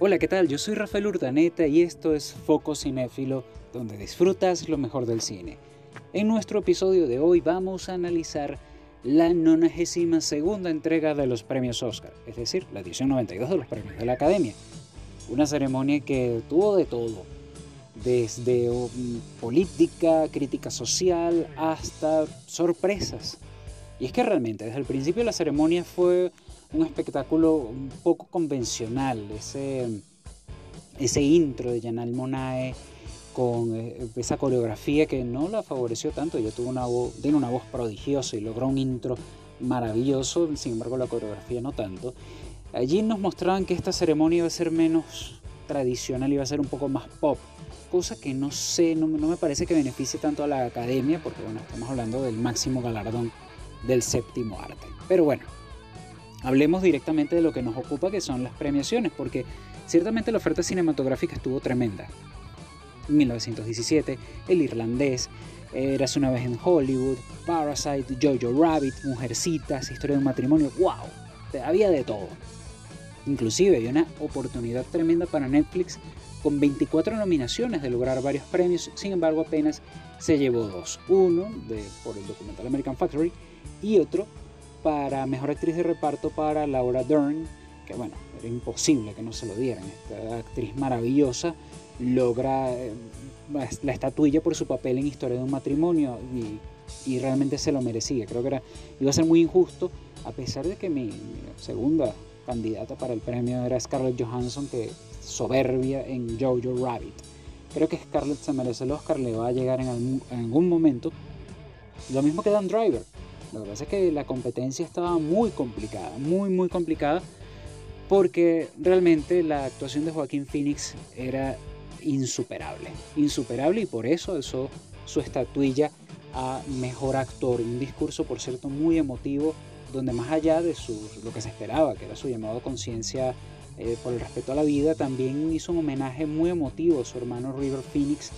Hola, ¿qué tal? Yo soy Rafael Urdaneta y esto es Foco Cinéfilo, donde disfrutas lo mejor del cine. En nuestro episodio de hoy vamos a analizar la 92 segunda entrega de los premios Oscar, es decir, la edición 92 de los premios de la Academia. Una ceremonia que tuvo de todo, desde um, política, crítica social, hasta sorpresas. Y es que realmente desde el principio la ceremonia fue un espectáculo un poco convencional, ese, ese intro de Janal Monae con eh, esa coreografía que no la favoreció tanto, ella tuvo una voz, tiene una voz prodigiosa y logró un intro maravilloso, sin embargo la coreografía no tanto. Allí nos mostraban que esta ceremonia iba a ser menos tradicional, iba a ser un poco más pop, cosa que no sé, no, no me parece que beneficie tanto a la academia, porque bueno, estamos hablando del máximo galardón del séptimo arte. Pero bueno, hablemos directamente de lo que nos ocupa, que son las premiaciones, porque ciertamente la oferta cinematográfica estuvo tremenda. 1917, El Irlandés, Eras una vez en Hollywood, Parasite, Jojo Rabbit, Mujercitas, Historia de un matrimonio, wow, había de todo. Inclusive había una oportunidad tremenda para Netflix con 24 nominaciones de lograr varios premios, sin embargo apenas se llevó dos. Uno por el documental American Factory y otro para Mejor Actriz de Reparto para Laura Dern, que bueno, era imposible que no se lo dieran. Esta actriz maravillosa logra eh, la estatuilla por su papel en Historia de un matrimonio y, realmente se lo merecía. Creo que era, iba a ser muy injusto, a pesar de que mi, segunda candidata para el premio era Scarlett Johansson, que soberbia en Jojo Rabbit. Creo que Scarlett se merece el Oscar, le va a llegar en algún momento. Lo mismo que Dan Driver. Lo que pasa es que la competencia estaba muy complicada, muy, muy complicada, porque realmente la actuación de Joaquín Phoenix era insuperable, insuperable y por eso eso su estatuilla a mejor actor. Un discurso, por cierto, muy emotivo, donde más allá de lo que se esperaba, que era su llamado a conciencia eh, por el respeto a la vida, también hizo un homenaje muy emotivo a su hermano River Phoenix,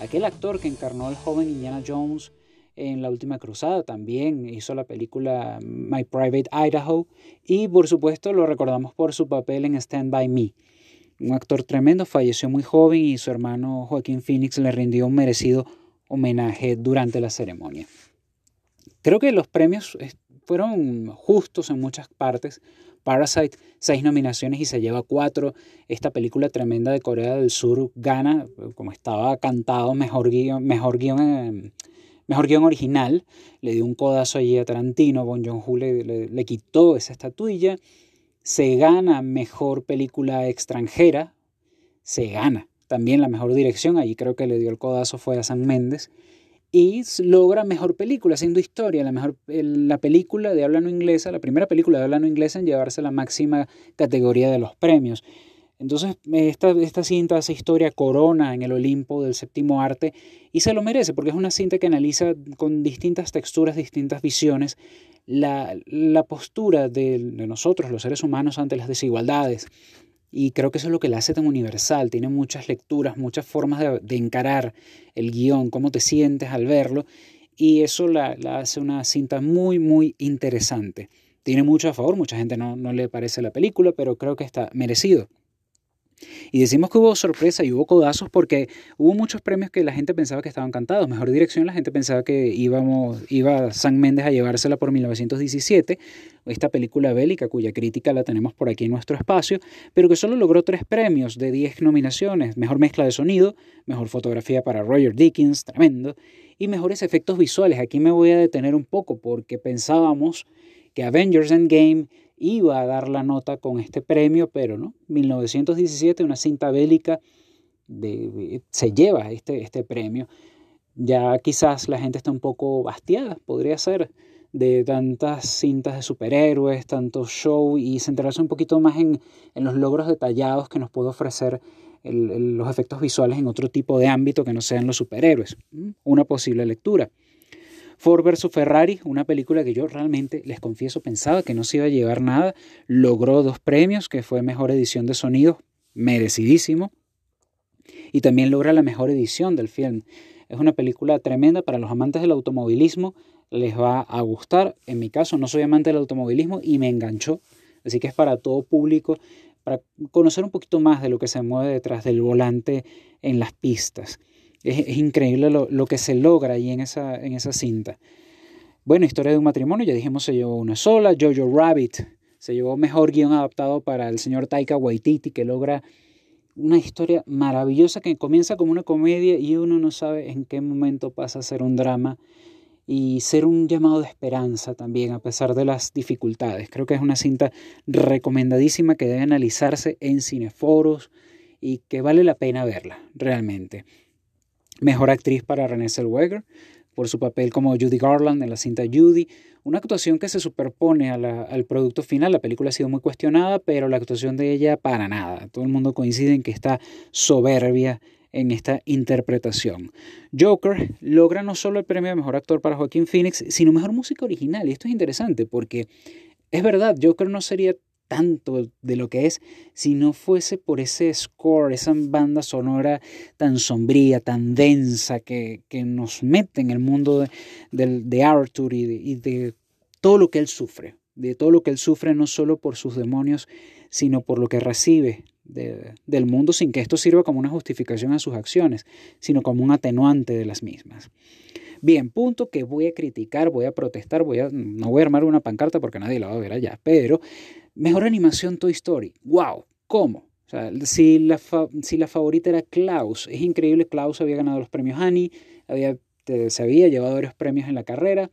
aquel actor que encarnó al joven Indiana Jones en La Última Cruzada, también hizo la película My Private Idaho y por supuesto lo recordamos por su papel en Stand By Me. Un actor tremendo, falleció muy joven y su hermano Joaquín Phoenix le rindió un merecido homenaje durante la ceremonia. Creo que los premios eh, fueron justos en muchas partes. Parasite, seis nominaciones y se lleva cuatro. Esta película tremenda de Corea del Sur gana, como estaba cantado, mejor guion, mejor guion, mejor guion original. Le dio un codazo allí a Tarantino. Bon Joon-ho le, le quitó esa estatuilla se gana mejor película extranjera, se gana también la mejor dirección, allí creo que le dio el codazo fue a San Méndez, y logra mejor película, haciendo historia, la, mejor, la película de habla no inglesa, la primera película de habla no inglesa en llevarse la máxima categoría de los premios. Entonces, esta, esta cinta hace historia corona en el Olimpo del séptimo arte y se lo merece porque es una cinta que analiza con distintas texturas, distintas visiones, la, postura de, nosotros, los seres humanos, ante las desigualdades. Y creo que eso es lo que la hace tan universal. Tiene muchas lecturas, muchas formas de, encarar el guion, cómo te sientes al verlo. Y eso la, hace una cinta muy, muy interesante. Tiene mucho a favor, mucha gente no, no le parece la película, pero creo que está merecido. Y decimos que hubo sorpresa y hubo codazos porque hubo muchos premios que la gente pensaba que estaban cantados. Mejor dirección, la gente pensaba que íbamos, iba San Méndez a llevársela por 1917, esta película bélica cuya crítica la tenemos por aquí en nuestro espacio, pero que solo logró tres premios de 10 nominaciones. Mejor mezcla de sonido, mejor fotografía para Roger Dickens, tremendo, y mejores efectos visuales. Aquí me voy a detener un poco porque pensábamos que Avengers Endgame iba a dar la nota con este premio, pero no. 1917, una cinta bélica, de, se lleva este, este premio. Ya quizás la gente está un poco bastiada, podría ser, de tantas cintas de superhéroes, tanto show, y centrarse un poquito más en, en los logros detallados que nos puede ofrecer los efectos visuales en otro tipo de ámbito que no sean los superhéroes. Una posible lectura. Ford vs. Ferrari, una película que yo realmente, les confieso, pensaba que no se iba a llevar nada. Logró dos premios, que fue Mejor Edición de Sonido, merecidísimo. Y también logra la mejor edición del film. Es una película tremenda para los amantes del automovilismo. Les va a gustar. En mi caso, no soy amante del automovilismo y me enganchó. Así que es para todo público para conocer un poquito más de lo que se mueve detrás del volante en las pistas. Es, increíble lo, que se logra ahí en esa, en esa cinta. Bueno, historia de un matrimonio, ya dijimos se llevó una sola. Jojo Rabbit se llevó mejor guion adaptado para el señor Taika Waititi, que logra una historia maravillosa que comienza como una comedia y uno no sabe en qué momento pasa a ser un drama y ser un llamado de esperanza también a pesar de las dificultades. Creo que es una cinta recomendadísima que debe analizarse en cineforos y que vale la pena verla realmente. Mejor actriz para Renée Zellweger por su papel como Judy Garland en la cinta Judy, una actuación que se superpone al producto final. La película ha sido muy cuestionada, pero la actuación de ella para nada. Todo el mundo coincide en que está soberbia en esta interpretación. Joker logra no solo el premio de mejor actor para Joaquín Phoenix, sino mejor música original. Y esto es interesante porque es verdad, Joker no sería tanto de lo que es si no fuese por ese score, esa banda sonora tan sombría, tan densa que, nos mete en el mundo de, de, Arthur y y de todo lo que él sufre, de todo lo que él sufre no solo por sus demonios, sino por lo que recibe del mundo sin que esto sirva como una justificación a sus acciones, sino como un atenuante de las mismas. Bien, punto que voy a criticar, voy a protestar, voy a, no voy a armar una pancarta porque nadie la va a ver allá, pero mejor animación Toy Story. ¡Wow! ¿Cómo? O sea, si la, favorita era Klaus, es increíble, Klaus había ganado los premios Annie, había, se había llevado varios premios en la carrera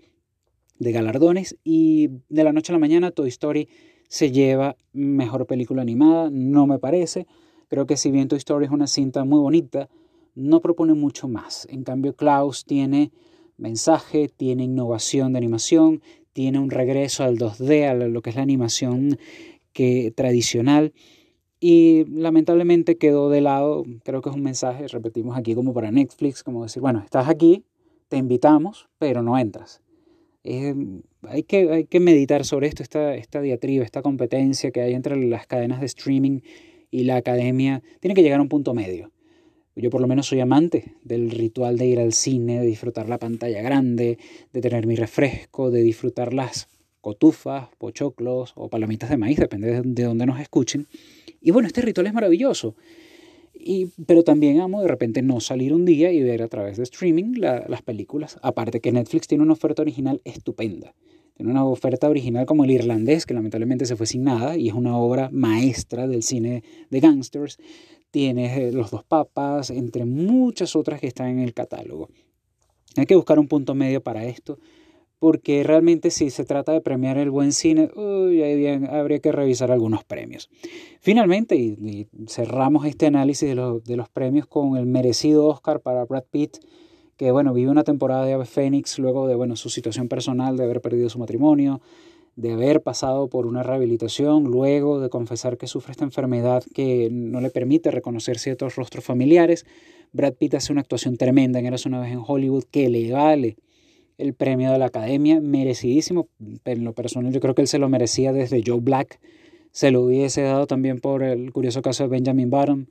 de galardones y de la noche a la mañana Toy Story se lleva mejor película animada, no me parece. Creo que si bien Toy Story es una cinta muy bonita, no propone mucho más. En cambio, Klaus tiene mensaje, tiene innovación de animación, tiene un regreso al 2D, a lo que es la animación que, tradicional. Y lamentablemente quedó de lado, creo que es un mensaje, repetimos aquí como para Netflix, como decir, bueno, estás aquí, te invitamos, pero no entras. hay, que, hay que meditar sobre esto, esta, esta diatriba, esta competencia que hay entre las cadenas de streaming y la academia, tiene que llegar a un punto medio. Yo por lo menos soy amante del ritual de ir al cine, de disfrutar la pantalla grande, de tener mi refresco, de disfrutar las cotufas, pochoclos o palomitas de maíz, depende de dónde nos escuchen. Y bueno, este ritual es maravilloso. Y, pero también amo de repente no salir un día y ver a través de streaming las películas. Aparte que Netflix tiene una oferta original estupenda. Tiene una oferta original como El Irlandés, que lamentablemente se fue sin nada, y es una obra maestra del cine de gangsters. Tienes eh, Los dos papas, entre muchas otras que están en el catálogo. Hay que buscar un punto medio para esto, porque realmente si se trata de premiar el buen cine, uy, habría que revisar algunos premios. Finalmente, cerramos este análisis de, de, los premios con el merecido Oscar para Brad Pitt, que bueno, vive una temporada de Ave Fénix luego de bueno, su situación personal, de haber perdido su matrimonio, de haber pasado por una rehabilitación, luego de confesar que sufre esta enfermedad que no le permite reconocer ciertos rostros familiares, Brad Pitt hace una actuación tremenda en Eras una vez en Hollywood que le vale el premio de la academia, merecidísimo. En lo personal yo creo que él se lo merecía desde Joe Black, se lo hubiese dado también por el curioso caso de Benjamin Button.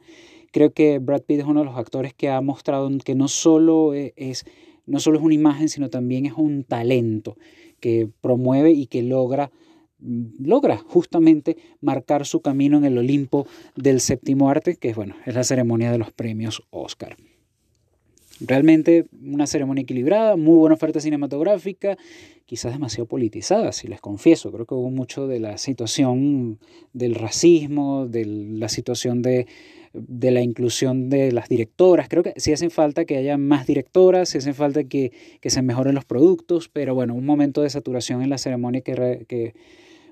Creo que Brad Pitt es uno de los actores que ha mostrado que no solo es, no solo es una imagen, sino también es un talento que promueve y que logra logra justamente marcar su camino en el Olimpo del séptimo arte, que bueno, es la ceremonia de los premios Oscar. Realmente una ceremonia equilibrada, muy buena oferta cinematográfica, quizás demasiado politizada, si les confieso. Creo que hubo mucho de la situación del racismo, de la situación de de la inclusión de las directoras. Creo que sí hacen falta que haya más directoras, sí hacen falta que, se mejoren los productos, pero bueno, un momento de saturación en la ceremonia que, que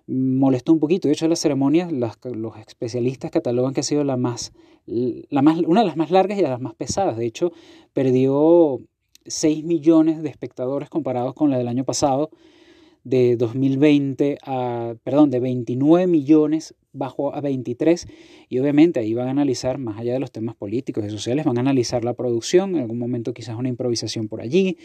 molestó un poquito. De hecho, la ceremonia, los especialistas catalogan que ha sido la más, la más, una de las más largas y de las más pesadas. De hecho, perdió 6 millones de espectadores comparados con la del año pasado de 2020 a, perdón, de 29 millones bajo a 23 y obviamente ahí van a analizar, más allá de los temas políticos y sociales, van a analizar la producción, en algún momento quizás una improvisación por allí,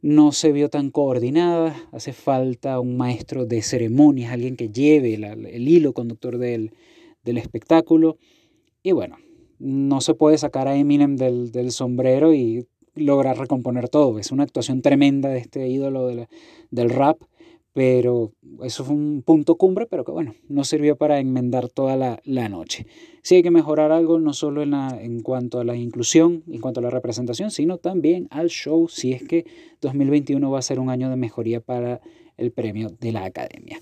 no se vio tan coordinada, hace falta un maestro de ceremonias, alguien que lleve el hilo conductor del, del, espectáculo. Y bueno, no se puede sacar a Eminem del, del sombrero y lograr recomponer todo, es una actuación tremenda de este ídolo del rap, pero eso fue un punto cumbre, pero que bueno, no sirvió para enmendar toda la, la noche. Sí hay que mejorar algo, no solo en, la, en cuanto a la inclusión, en cuanto a la representación, sino también al show, si es que 2021 va a ser un año de mejoría para el premio de la academia.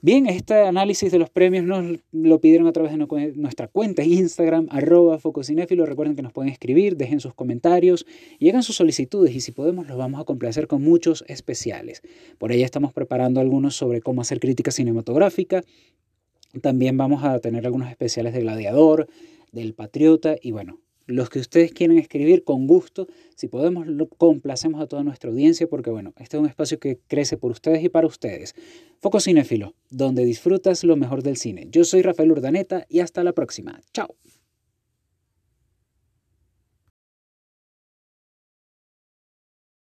Bien, este análisis de los premios nos lo pidieron a través de nuestra cuenta Instagram, arroba Fococinéfilo. Recuerden que nos pueden escribir, dejen sus comentarios y hagan sus solicitudes y si podemos los vamos a complacer con muchos especiales. Por ahí estamos preparando algunos sobre cómo hacer crítica cinematográfica. También vamos a tener algunos especiales de Gladiador, del Patriota y bueno, los que ustedes quieren escribir con gusto. Si podemos, lo complacemos a toda nuestra audiencia porque, bueno, este es un espacio que crece por ustedes y para ustedes. Foco Cinéfilo, donde disfrutas lo mejor del cine. Yo soy Rafael Urdaneta y hasta la próxima. Chao.